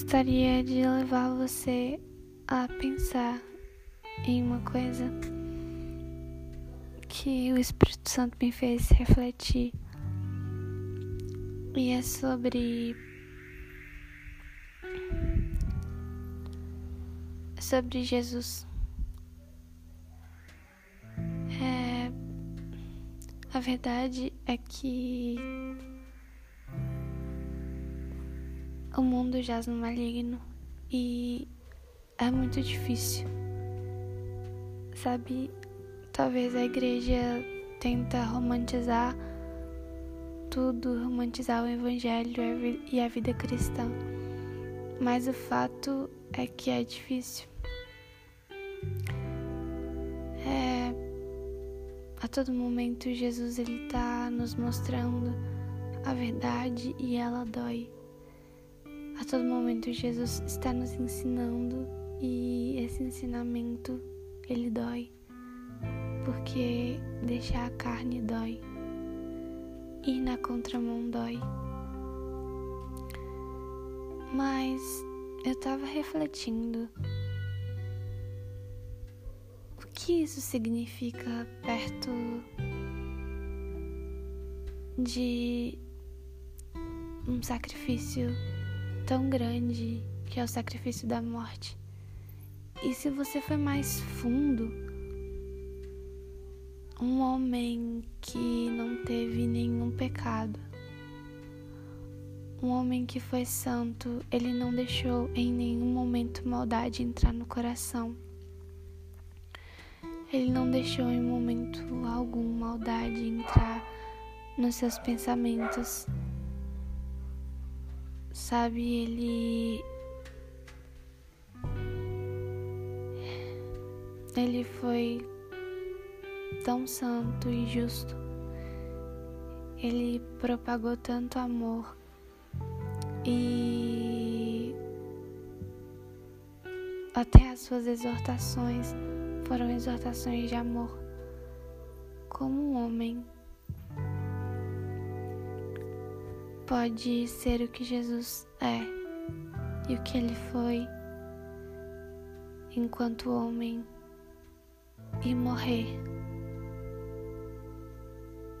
gostaria de levar você a pensar em uma coisa que o Espírito Santo me fez refletir. E é sobre sobre Jesus. É, a verdade é que o mundo jaz no maligno e é muito difícil. Sabe, talvez a igreja tenta romantizar tudo, romantizar o evangelho e a vida cristã. Mas o fato é que é difícil. É, a todo momento Jesus ele tá nos mostrando a verdade e ela dói. A todo momento Jesus está nos ensinando e esse ensinamento ele dói. Porque deixar a carne dói. Ir na contramão dói. Mas eu tava refletindo o que isso significa perto de um sacrifício tão grande que é o sacrifício da morte. E se você foi mais fundo, um homem que não teve nenhum pecado, um homem que foi santo, ele não deixou em nenhum momento maldade entrar no coração. Ele não deixou em momento algum maldade entrar nos seus pensamentos. Sabe, ele. Ele foi tão santo e justo. Ele propagou tanto amor e até as suas exortações foram exortações de amor. Como um homem pode ser o que Jesus é e o que ele foi enquanto homem e morrer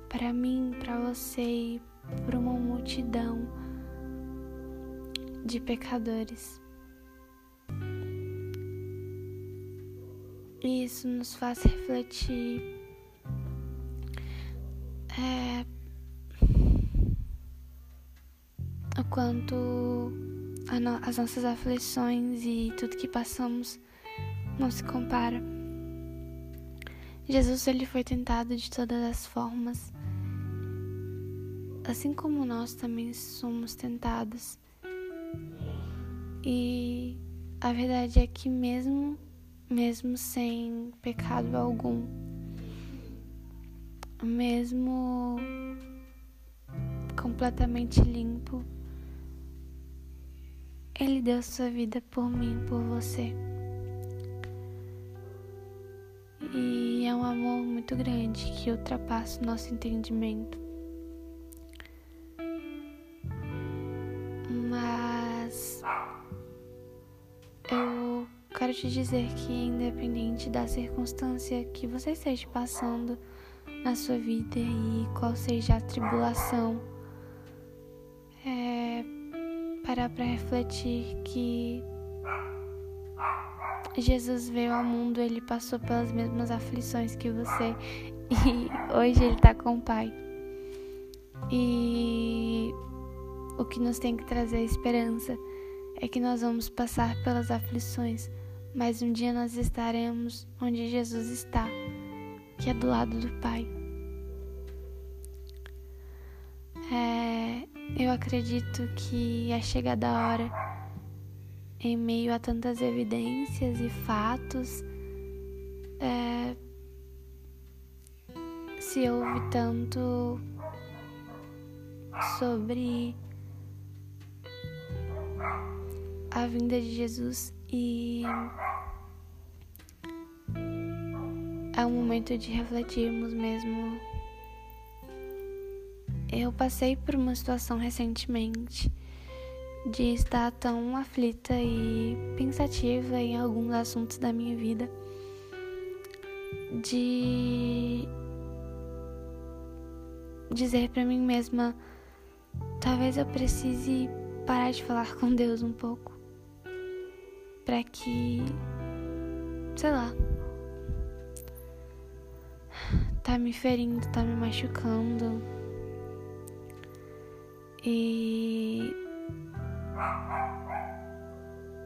para mim, para você e para uma multidão de pecadores. E isso nos faz refletir é, quanto no, as nossas aflições e tudo que passamos não se compara. Jesus ele foi tentado de todas as formas, assim como nós também somos tentados. E a verdade é que mesmo mesmo sem pecado algum, mesmo completamente limpo, ele deu sua vida por mim, por você. E é um amor muito grande que ultrapassa o nosso entendimento. quero te dizer que, independente da circunstância que você esteja passando na sua vida e qual seja a tribulação, é parar para refletir que Jesus veio ao mundo, ele passou pelas mesmas aflições que você e hoje ele está com o Pai. E o que nos tem que trazer esperança é que nós vamos passar pelas aflições, mas um dia nós estaremos onde Jesus está, que é do lado do Pai. É, eu acredito que é chegada a hora, em meio a tantas evidências e fatos, é, se ouve tanto sobre a vinda de Jesus e é um momento de refletirmos mesmo. Eu passei por uma situação recentemente de estar tão aflita e pensativa em alguns assuntos da minha vida, de dizer para mim mesma: talvez eu precise parar de falar com Deus um pouco, para que, sei lá, tá me ferindo, tá me machucando. E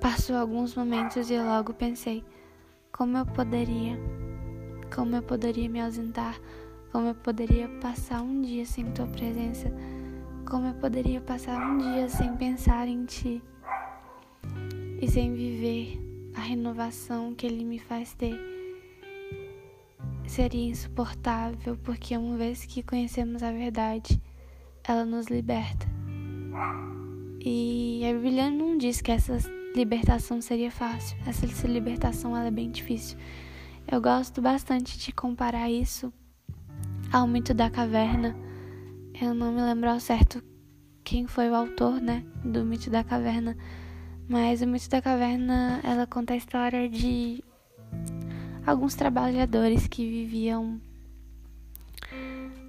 passou alguns momentos e eu logo pensei como eu poderia, como eu poderia me ausentar, como eu poderia passar um dia sem tua presença, como eu poderia passar um dia sem pensar em ti? E sem viver a renovação que ele me faz ter? Seria insuportável, porque uma vez que conhecemos a verdade, ela nos liberta. E a Bíblia não diz que essa libertação seria fácil. Essa libertação é bem difícil. Eu gosto bastante de comparar isso ao mito da caverna. Eu não me lembro ao certo quem foi o autor, né, do mito da caverna, mas o mito da caverna ela conta a história de alguns trabalhadores que viviam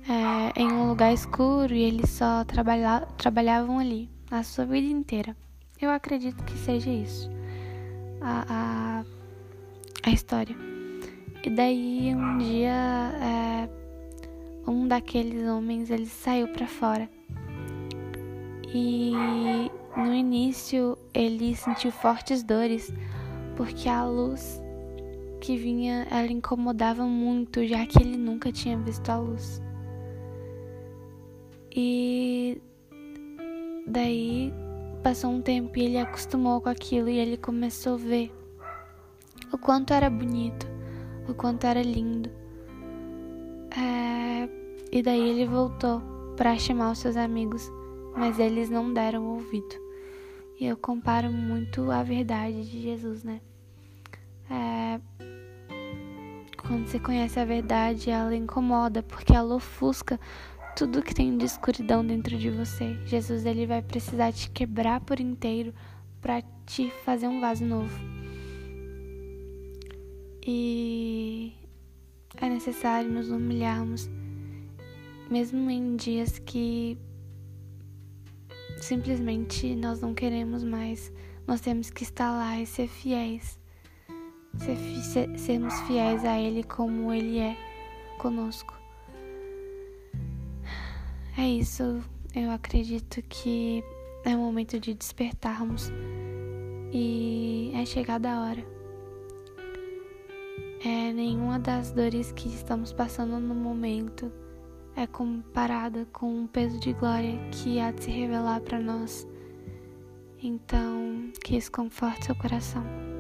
é, em um lugar escuro e eles só trabalha, trabalhavam ali a sua vida inteira. Eu acredito que seja isso a, a, a história. E daí um dia é, um daqueles homens ele saiu para fora e no início ele sentiu fortes dores porque a luz que vinha, ela incomodava muito, já que ele nunca tinha visto a luz. E daí passou um tempo e ele acostumou com aquilo e ele começou a ver o quanto era bonito, o quanto era lindo. É... E daí ele voltou para chamar os seus amigos, mas eles não deram ouvido. E eu comparo muito a verdade de Jesus, né? É, quando você conhece a verdade, ela incomoda, porque ela ofusca tudo que tem de escuridão dentro de você. Jesus ele vai precisar te quebrar por inteiro para te fazer um vaso novo. E é necessário nos humilharmos, mesmo em dias que simplesmente nós não queremos mais. Nós temos que estar lá e ser fiéis ser, sermos fiéis a Ele como Ele é conosco. É isso, eu acredito que é o momento de despertarmos e é chegada a hora. É, nenhuma das dores que estamos passando no momento é comparada com o peso de glória que há de se revelar para nós. Então, que isso conforte seu coração.